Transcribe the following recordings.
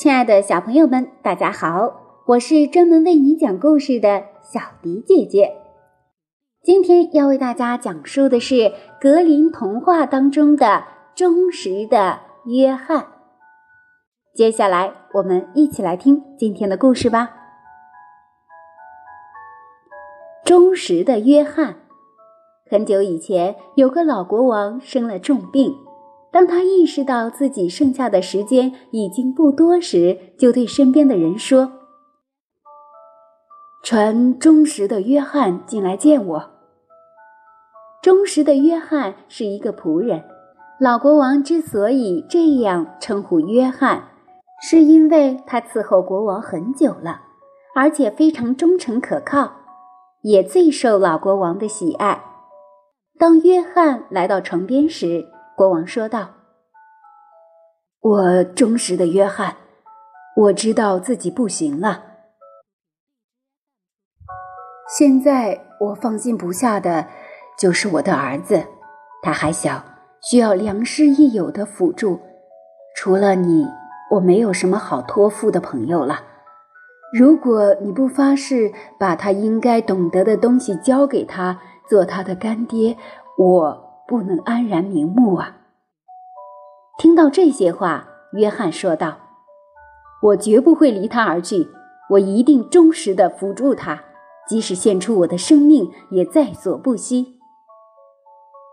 亲爱的小朋友们，大家好！我是专门为你讲故事的小迪姐姐。今天要为大家讲述的是格林童话当中的忠实的约翰。接下来，我们一起来听今天的故事吧。忠实的约翰。很久以前，有个老国王生了重病。当他意识到自己剩下的时间已经不多时，就对身边的人说：“传忠实的约翰进来见我。”忠实的约翰是一个仆人。老国王之所以这样称呼约翰，是因为他伺候国王很久了，而且非常忠诚可靠，也最受老国王的喜爱。当约翰来到床边时，国王说道：“我忠实的约翰，我知道自己不行了。现在我放心不下的，就是我的儿子，他还小，需要良师益友的辅助。除了你，我没有什么好托付的朋友了。如果你不发誓把他应该懂得的东西教给他，做他的干爹，我……”不能安然瞑目啊！听到这些话，约翰说道：“我绝不会离他而去，我一定忠实的辅助他，即使献出我的生命也在所不惜。”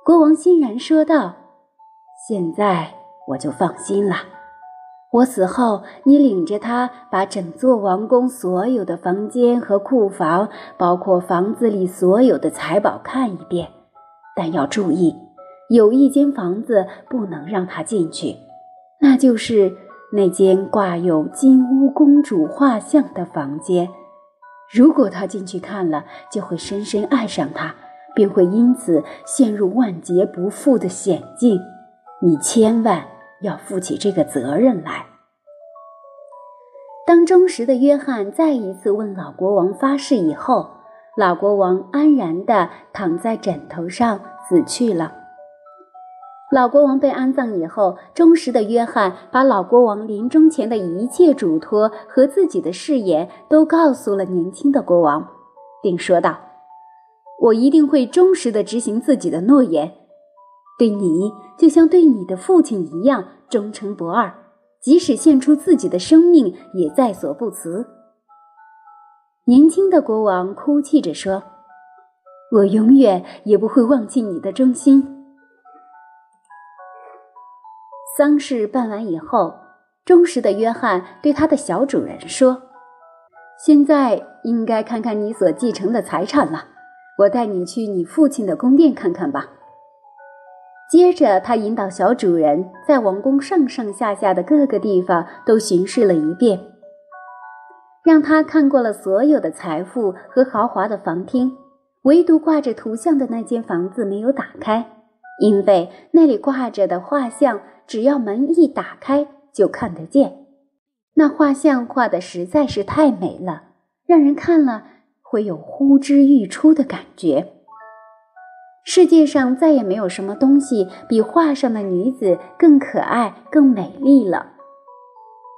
国王欣然说道：“现在我就放心了。我死后，你领着他把整座王宫所有的房间和库房，包括房子里所有的财宝看一遍，但要注意。”有一间房子不能让他进去，那就是那间挂有金乌公主画像的房间。如果他进去看了，就会深深爱上她，并会因此陷入万劫不复的险境。你千万要负起这个责任来。当忠实的约翰再一次问老国王发誓以后，老国王安然地躺在枕头上死去了。老国王被安葬以后，忠实的约翰把老国王临终前的一切嘱托和自己的誓言都告诉了年轻的国王，并说道：“我一定会忠实的执行自己的诺言，对你就像对你的父亲一样忠诚不二，即使献出自己的生命也在所不辞。”年轻的国王哭泣着说：“我永远也不会忘记你的忠心。”丧事办完以后，忠实的约翰对他的小主人说：“现在应该看看你所继承的财产了。我带你去你父亲的宫殿看看吧。”接着，他引导小主人在王宫上上下下的各个地方都巡视了一遍，让他看过了所有的财富和豪华的房厅，唯独挂着图像的那间房子没有打开，因为那里挂着的画像。只要门一打开，就看得见。那画像画的实在是太美了，让人看了会有呼之欲出的感觉。世界上再也没有什么东西比画上的女子更可爱、更美丽了。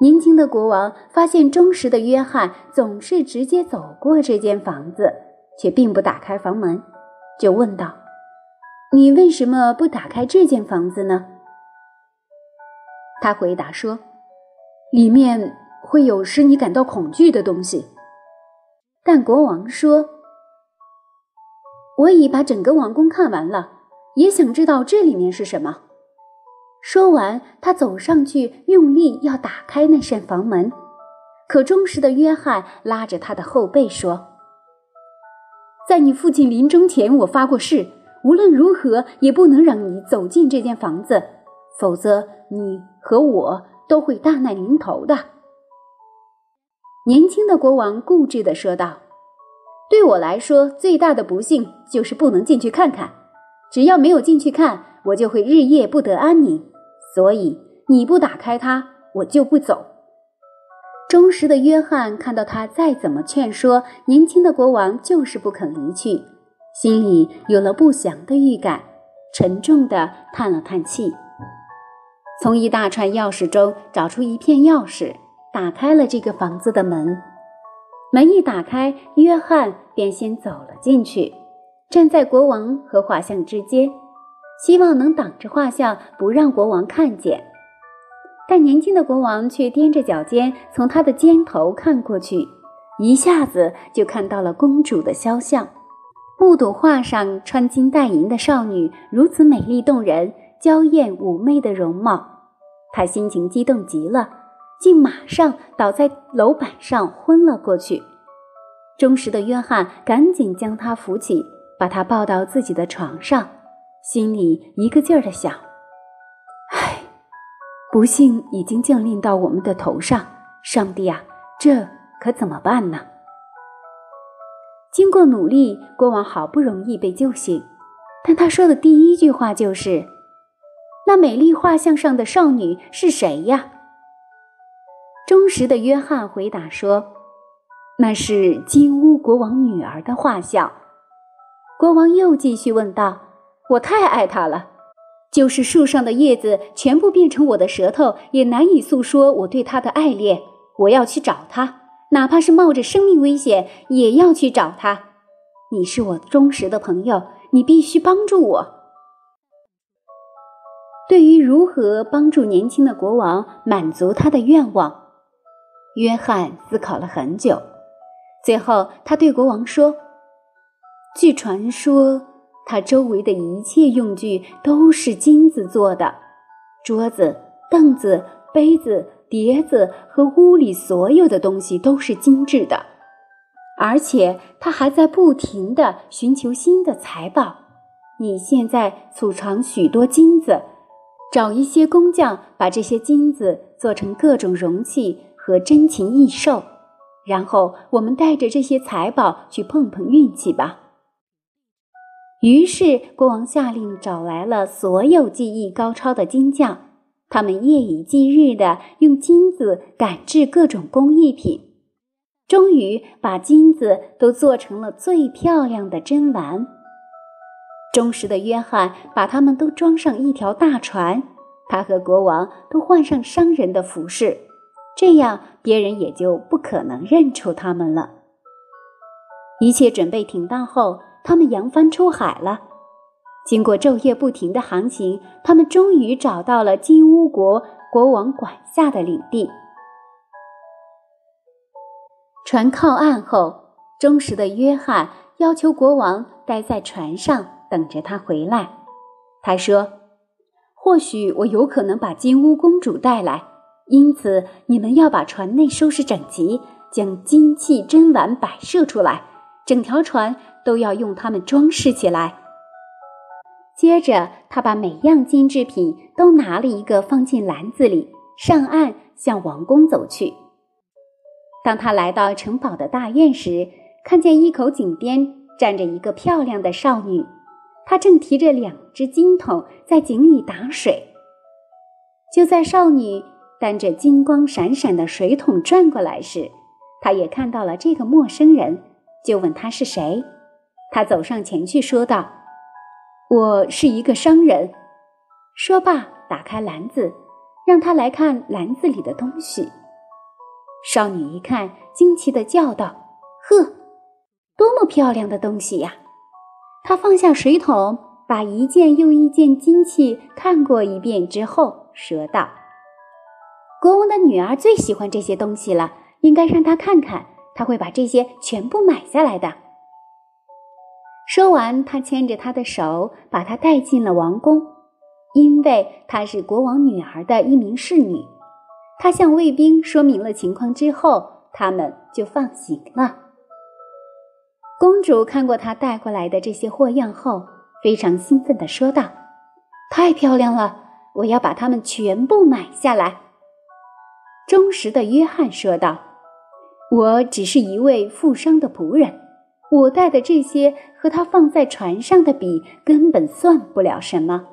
年轻的国王发现忠实的约翰总是直接走过这间房子，却并不打开房门，就问道：“你为什么不打开这间房子呢？”他回答说：“里面会有使你感到恐惧的东西。”但国王说：“我已把整个王宫看完了，也想知道这里面是什么。”说完，他走上去，用力要打开那扇房门，可忠实的约翰拉着他的后背说：“在你父亲临终前，我发过誓，无论如何也不能让你走进这间房子。”否则，你和我都会大难临头的。”年轻的国王固执地说道，“对我来说，最大的不幸就是不能进去看看。只要没有进去看，我就会日夜不得安宁。所以，你不打开它，我就不走。”忠实的约翰看到他再怎么劝说，年轻的国王就是不肯离去，心里有了不祥的预感，沉重地叹了叹气。从一大串钥匙中找出一片钥匙，打开了这个房子的门。门一打开，约翰便先走了进去，站在国王和画像之间，希望能挡着画像，不让国王看见。但年轻的国王却踮着脚尖从他的肩头看过去，一下子就看到了公主的肖像，目睹画上穿金戴银的少女如此美丽动人、娇艳妩媚的容貌，他心情激动极了。竟马上倒在楼板上昏了过去。忠实的约翰赶紧将他扶起，把他抱到自己的床上，心里一个劲儿的想：“唉，不幸已经降临到我们的头上，上帝啊，这可怎么办呢？”经过努力，国王好不容易被救醒，但他说的第一句话就是：“那美丽画像上的少女是谁呀？”忠实的约翰回答说：“那是金乌国王女儿的画像。”国王又继续问道：“我太爱她了，就是树上的叶子全部变成我的舌头，也难以诉说我对她的爱恋。我要去找她，哪怕是冒着生命危险，也要去找她。你是我忠实的朋友，你必须帮助我。”对于如何帮助年轻的国王满足他的愿望。约翰思考了很久，最后他对国王说：“据传说，他周围的一切用具都是金子做的，桌子、凳子、杯子、碟子和屋里所有的东西都是精致的。而且他还在不停地寻求新的财宝。你现在储藏许多金子，找一些工匠把这些金子做成各种容器。”和珍禽异兽，然后我们带着这些财宝去碰碰运气吧。于是国王下令找来了所有技艺高超的金匠，他们夜以继日的用金子赶制各种工艺品，终于把金子都做成了最漂亮的珍玩。忠实的约翰把他们都装上一条大船，他和国王都换上商人的服饰。这样，别人也就不可能认出他们了。一切准备停当后，他们扬帆出海了。经过昼夜不停的航行，他们终于找到了金乌国国王管辖的领地。船靠岸后，忠实的约翰要求国王待在船上等着他回来。他说：“或许我有可能把金乌公主带来。”因此，你们要把船内收拾整齐，将金器珍玩摆设出来，整条船都要用它们装饰起来。接着，他把每样金制品都拿了一个放进篮子里，上岸向王宫走去。当他来到城堡的大院时，看见一口井边站着一个漂亮的少女，他正提着两只金桶在井里打水。就在少女。担着金光闪闪的水桶转过来时，他也看到了这个陌生人，就问他是谁。他走上前去说道：“我是一个商人。”说罢，打开篮子，让他来看篮子里的东西。少女一看，惊奇地叫道：“呵，多么漂亮的东西呀！”他放下水桶，把一件又一件金器看过一遍之后，说道。国王的女儿最喜欢这些东西了，应该让她看看，她会把这些全部买下来的。说完，他牵着她的手，把她带进了王宫，因为她是国王女儿的一名侍女。他向卫兵说明了情况之后，他们就放行了。公主看过他带过来的这些货样后，非常兴奋地说道：“太漂亮了，我要把它们全部买下来。”忠实的约翰说道：“我只是一位富商的仆人，我带的这些和他放在船上的比，根本算不了什么。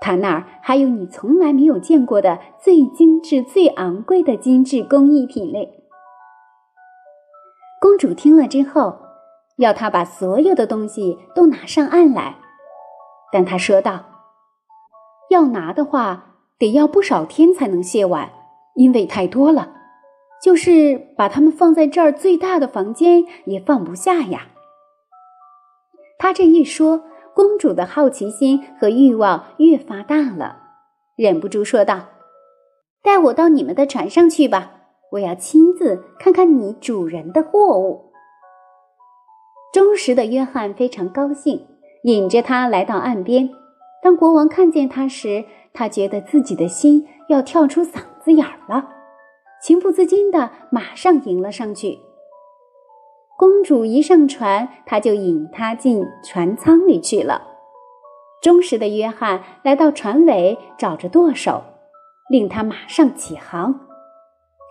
他那儿还有你从来没有见过的最精致、最昂贵的精致工艺品类。”公主听了之后，要他把所有的东西都拿上岸来，但他说道：“要拿的话，得要不少天才能卸完。”因为太多了，就是把它们放在这儿最大的房间也放不下呀。他这一说，公主的好奇心和欲望越发大了，忍不住说道：“带我到你们的船上去吧，我要亲自看看你主人的货物。”忠实的约翰非常高兴，引着他来到岸边。当国王看见他时，他觉得自己的心要跳出嗓子眼儿了，情不自禁的马上迎了上去。公主一上船，他就引她进船舱里去了。忠实的约翰来到船尾，找着舵手，令他马上起航，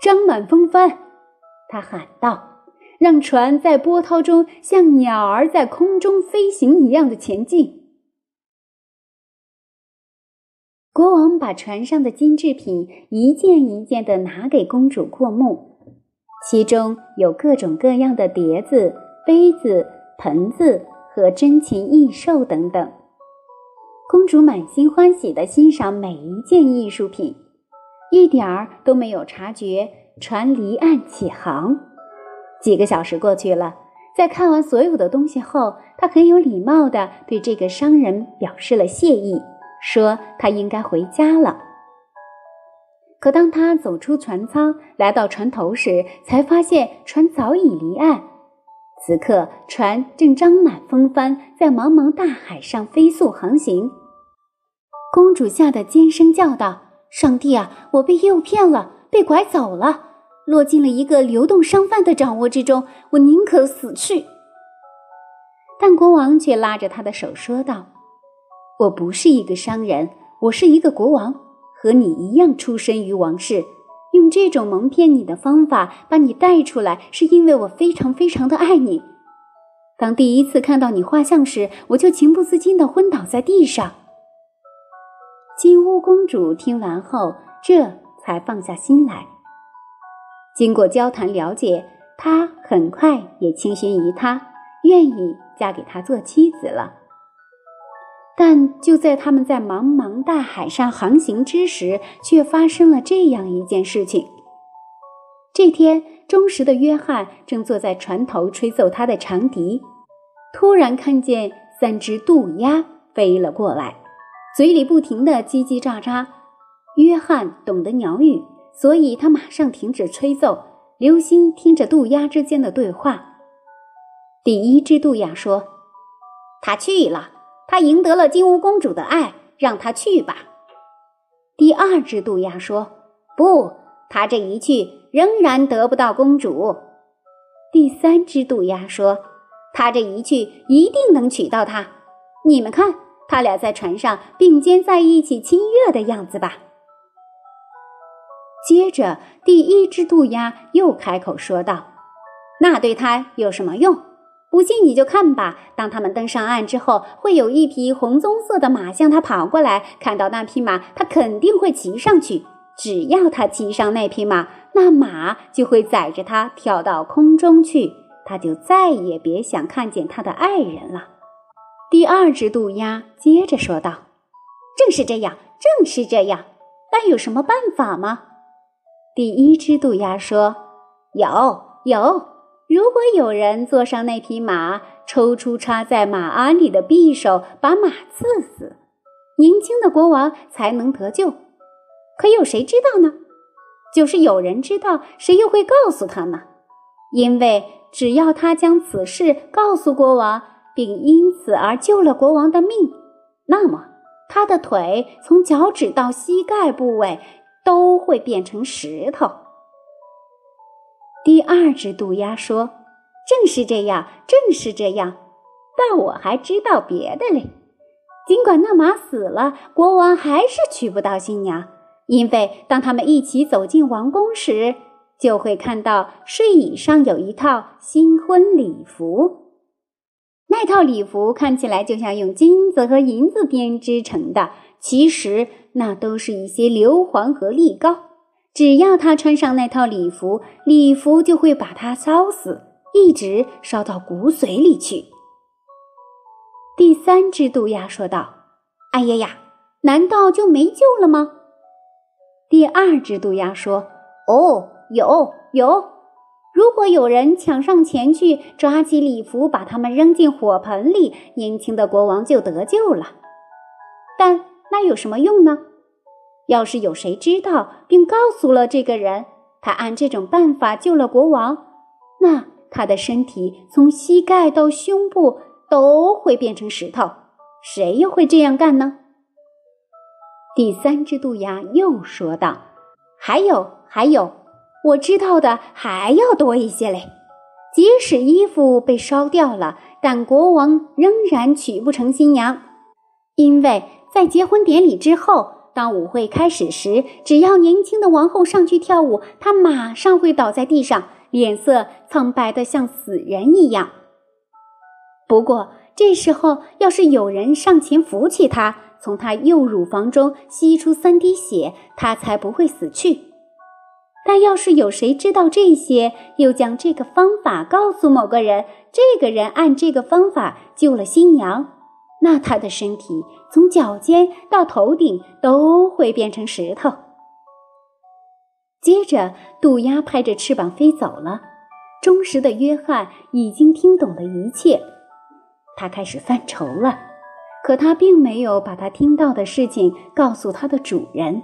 张满风帆。他喊道：“让船在波涛中像鸟儿在空中飞行一样的前进。”国王把船上的金制品一件一件的拿给公主过目，其中有各种各样的碟子、杯子、盆子和珍禽异兽等等。公主满心欢喜地欣赏每一件艺术品，一点儿都没有察觉船离岸起航。几个小时过去了，在看完所有的东西后，他很有礼貌地对这个商人表示了谢意。说他应该回家了。可当他走出船舱，来到船头时，才发现船早已离岸。此刻，船正张满风帆，在茫茫大海上飞速航行。公主吓得尖声叫道：“上帝啊，我被诱骗了，被拐走了，落进了一个流动商贩的掌握之中。我宁可死去。”但国王却拉着他的手说道。我不是一个商人，我是一个国王，和你一样出身于王室。用这种蒙骗你的方法把你带出来，是因为我非常非常的爱你。当第一次看到你画像时，我就情不自禁的昏倒在地上。金乌公主听完后，这才放下心来。经过交谈了解，她很快也倾心于他，愿意嫁给他做妻子了。但就在他们在茫茫大海上航行之时，却发生了这样一件事情。这天，忠实的约翰正坐在船头吹奏他的长笛，突然看见三只渡鸦飞了过来，嘴里不停地叽叽喳喳。约翰懂得鸟语，所以他马上停止吹奏，留心听着渡鸦之间的对话。第一只渡鸦说：“他去了。”他赢得了金乌公主的爱，让他去吧。第二只渡鸦说：“不，他这一去仍然得不到公主。”第三只渡鸦说：“他这一去一定能娶到她。你们看，他俩在船上并肩在一起亲热的样子吧。”接着，第一只渡鸦又开口说道：“那对他有什么用？”不信你就看吧。当他们登上岸之后，会有一匹红棕色的马向他跑过来。看到那匹马，他肯定会骑上去。只要他骑上那匹马，那马就会载着他跳到空中去。他就再也别想看见他的爱人了。第二只渡鸦接着说道：“正是这样，正是这样。但有什么办法吗？”第一只渡鸦说：“有，有。”如果有人坐上那匹马，抽出插在马鞍里的匕首，把马刺死，年轻的国王才能得救。可有谁知道呢？就是有人知道，谁又会告诉他呢？因为只要他将此事告诉国王，并因此而救了国王的命，那么他的腿从脚趾到膝盖部位都会变成石头。第二只渡鸦说：“正是这样，正是这样。但我还知道别的嘞。尽管那马死了，国王还是娶不到新娘，因为当他们一起走进王宫时，就会看到睡椅上有一套新婚礼服。那套礼服看起来就像用金子和银子编织成的，其实那都是一些硫磺和力膏。”只要他穿上那套礼服，礼服就会把他烧死，一直烧到骨髓里去。第三只渡鸦说道：“哎呀呀，难道就没救了吗？”第二只渡鸦说：“哦，有有。如果有人抢上前去，抓起礼服，把他们扔进火盆里，年轻的国王就得救了。但那有什么用呢？要是有谁知道并告诉了这个人，他按这种办法救了国王，那他的身体从膝盖到胸部都会变成石头。谁又会这样干呢？”第三只渡鸦又说道：“还有，还有，我知道的还要多一些嘞。即使衣服被烧掉了，但国王仍然娶不成新娘，因为在结婚典礼之后，当舞会开始时，只要年轻的王后上去跳舞，她马上会倒在地上，脸色苍白的像死人一样。不过这时候，要是有人上前扶起她，从他右乳房中吸出三滴血，他才不会死去。但要是有谁知道这些，又将这个方法告诉某个人，这个人按这个方法救了新娘，那他的身体从脚尖到头顶都会变成石头。接着，渡鸦拍着翅膀飞走了。忠实的约翰已经听懂了一切，他开始犯愁了。可他并没有把他听到的事情告诉他的主人，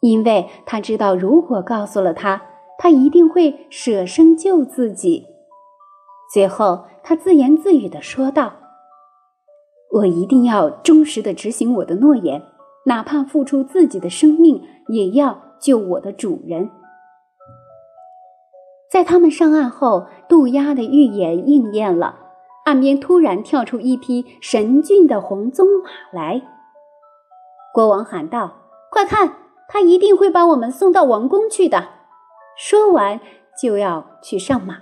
因为他知道，如果告诉了他，他一定会舍生救自己。最后，他自言自语地说道：“我一定要忠实地执行我的诺言，哪怕付出自己的生命，也要救我的主人。”在他们上岸后，渡鸦的预言应验了。岸边突然跳出一匹神骏的红鬃马来，国王喊道：“快看，他一定会把我们送到王宫去的。”说完就要去上马。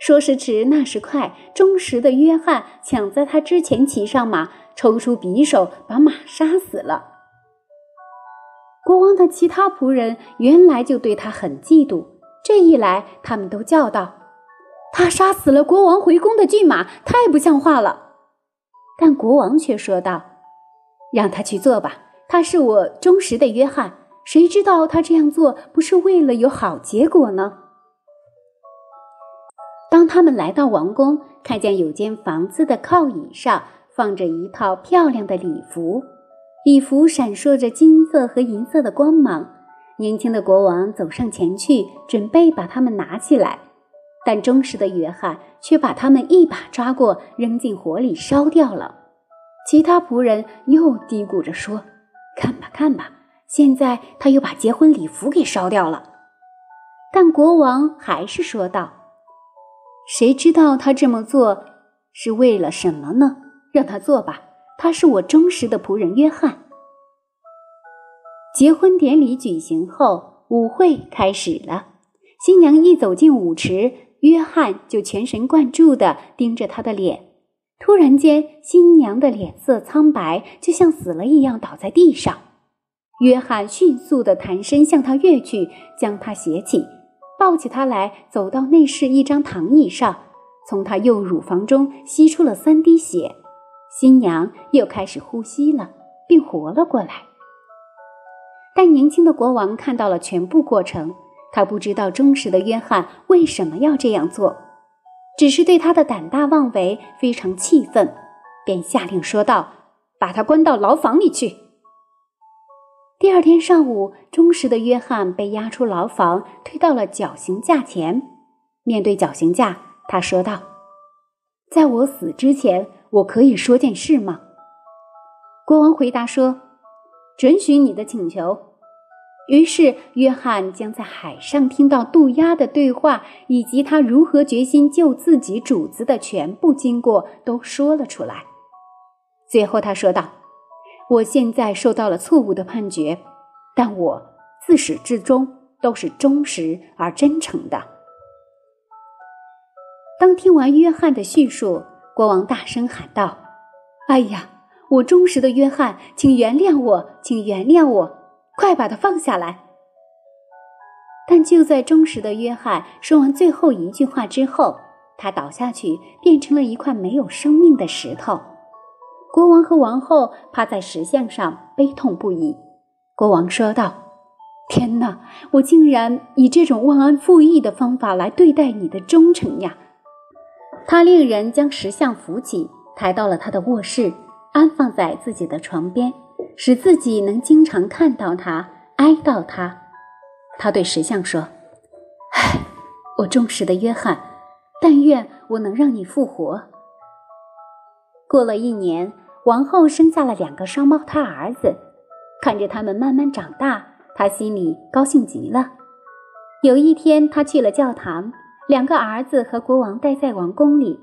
说时迟，那时快，忠实的约翰抢在他之前骑上马，抽出匕首把马杀死了。国王的其他仆人原来就对他很嫉妒，这一来，他们都叫道。他杀死了国王回宫的骏马，太不像话了。但国王却说道：“让他去做吧，他是我忠实的约翰。谁知道他这样做不是为了有好结果呢？”当他们来到王宫，看见有间房子的靠椅上放着一套漂亮的礼服，礼服闪烁着金色和银色的光芒。年轻的国王走上前去，准备把它们拿起来。但忠实的约翰却把他们一把抓过，扔进火里烧掉了。其他仆人又嘀咕着说：“看吧，看吧，现在他又把结婚礼服给烧掉了。”但国王还是说道：“谁知道他这么做是为了什么呢？让他做吧，他是我忠实的仆人约翰。”结婚典礼举行后，舞会开始了。新娘一走进舞池。约翰就全神贯注地盯着她的脸，突然间，新娘的脸色苍白，就像死了一样，倒在地上。约翰迅速地弹身向她跃去，将她携起，抱起她来，走到内室一张躺椅上，从她右乳房中吸出了三滴血。新娘又开始呼吸了，并活了过来。但年轻的国王看到了全部过程。他不知道忠实的约翰为什么要这样做，只是对他的胆大妄为非常气愤，便下令说道：“把他关到牢房里去。”第二天上午，忠实的约翰被押出牢房，推到了绞刑架前。面对绞刑架，他说道：“在我死之前，我可以说件事吗？”国王回答说：“准许你的请求。”于是，约翰将在海上听到渡鸦的对话，以及他如何决心救自己主子的全部经过都说了出来。最后，他说道：“我现在受到了错误的判决，但我自始至终都是忠实而真诚的。”当听完约翰的叙述，国王大声喊道：“哎呀，我忠实的约翰，请原谅我，请原谅我！”快把他放下来！但就在忠实的约翰说完最后一句话之后，他倒下去，变成了一块没有生命的石头。国王和王后趴在石像上，悲痛不已。国王说道：“天哪！我竟然以这种忘恩负义的方法来对待你的忠诚呀！他令人将石像扶起，抬到了他的卧室，安放在自己的床边，使自己能经常看到他，哀悼他。他对石像说：“唉，我忠实的约翰，但愿我能让你复活。”过了一年，王后生下了两个双胞胎儿子，看着他们慢慢长大。他心里高兴极了。有一天，他去了教堂，两个儿子和国王待在王宫里，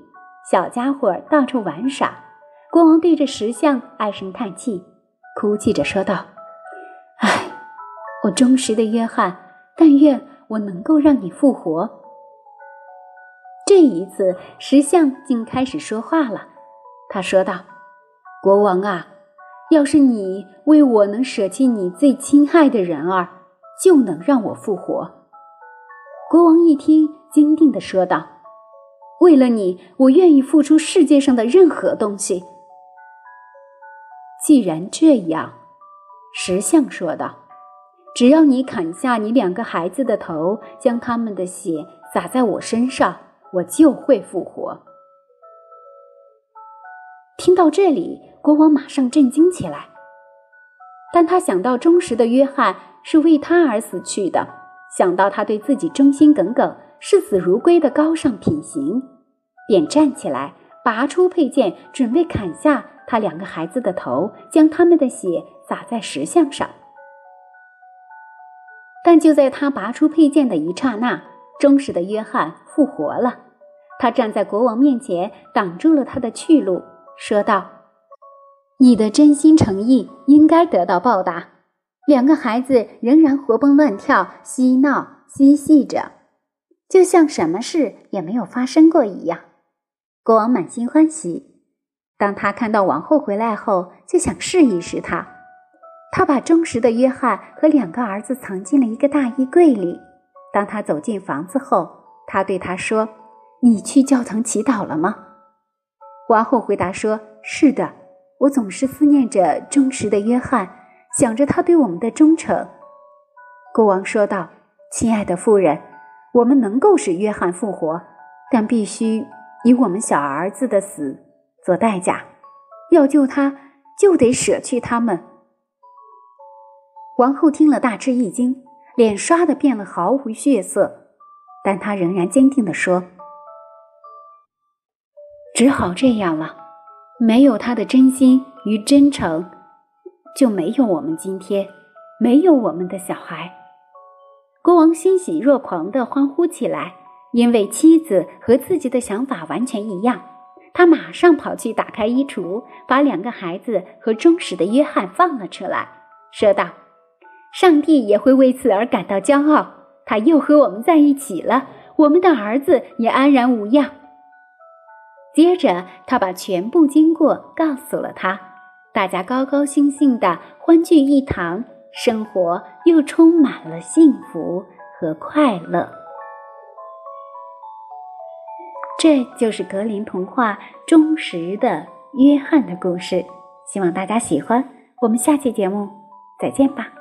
小家伙到处玩耍。国王对着石像唉声叹气，哭泣着说道：“唉，我忠实的约翰，但愿我能够让你复活。”这一次，石像竟开始说话了。他说道：“国王啊。”要是你为我能舍弃你最亲爱的人儿，就能让我复活。国王一听，坚定地说道：“为了你，我愿意付出世界上的任何东西。”既然这样，石像说道：“只要你砍下你两个孩子的头，将他们的血洒在我身上，我就会复活。”听到这里。国王马上震惊起来，但他想到忠实的约翰是为他而死去的，想到他对自己忠心耿耿、视死如归的高尚品行，便站起来，拔出佩剑，准备砍下他两个孩子的头，将他们的血洒在石像上。但就在他拔出佩剑的一刹那，忠实的约翰复活了，他站在国王面前，挡住了他的去路，说道。你的真心诚意应该得到报答。两个孩子仍然活蹦乱跳、嬉闹嬉戏着，就像什么事也没有发生过一样。国王满心欢喜。当他看到王后回来后，就想试一试她。他把忠实的约翰和两个儿子藏进了一个大衣柜里。当他走进房子后，他对他说：“你去教堂祈祷了吗？”王后回答说：“是的。”我总是思念着忠实的约翰，想着他对我们的忠诚。国王说道：“亲爱的夫人，我们能够使约翰复活，但必须以我们小儿子的死做代价。要救他，就得舍去他们。”王后听了大吃一惊，脸刷的变了毫无血色，但她仍然坚定地说：“只好这样了。”没有他的真心与真诚，就没有我们今天，没有我们的小孩。国王欣喜若狂地欢呼起来，因为妻子和自己的想法完全一样。他马上跑去打开衣橱，把两个孩子和忠实的约翰放了出来，说道：“上帝也会为此而感到骄傲。他又和我们在一起了，我们的儿子也安然无恙。”接着，他把全部经过告诉了他，大家高高兴兴的欢聚一堂，生活又充满了幸福和快乐。这就是格林童话忠实的约翰的故事，希望大家喜欢。我们下期节目再见吧。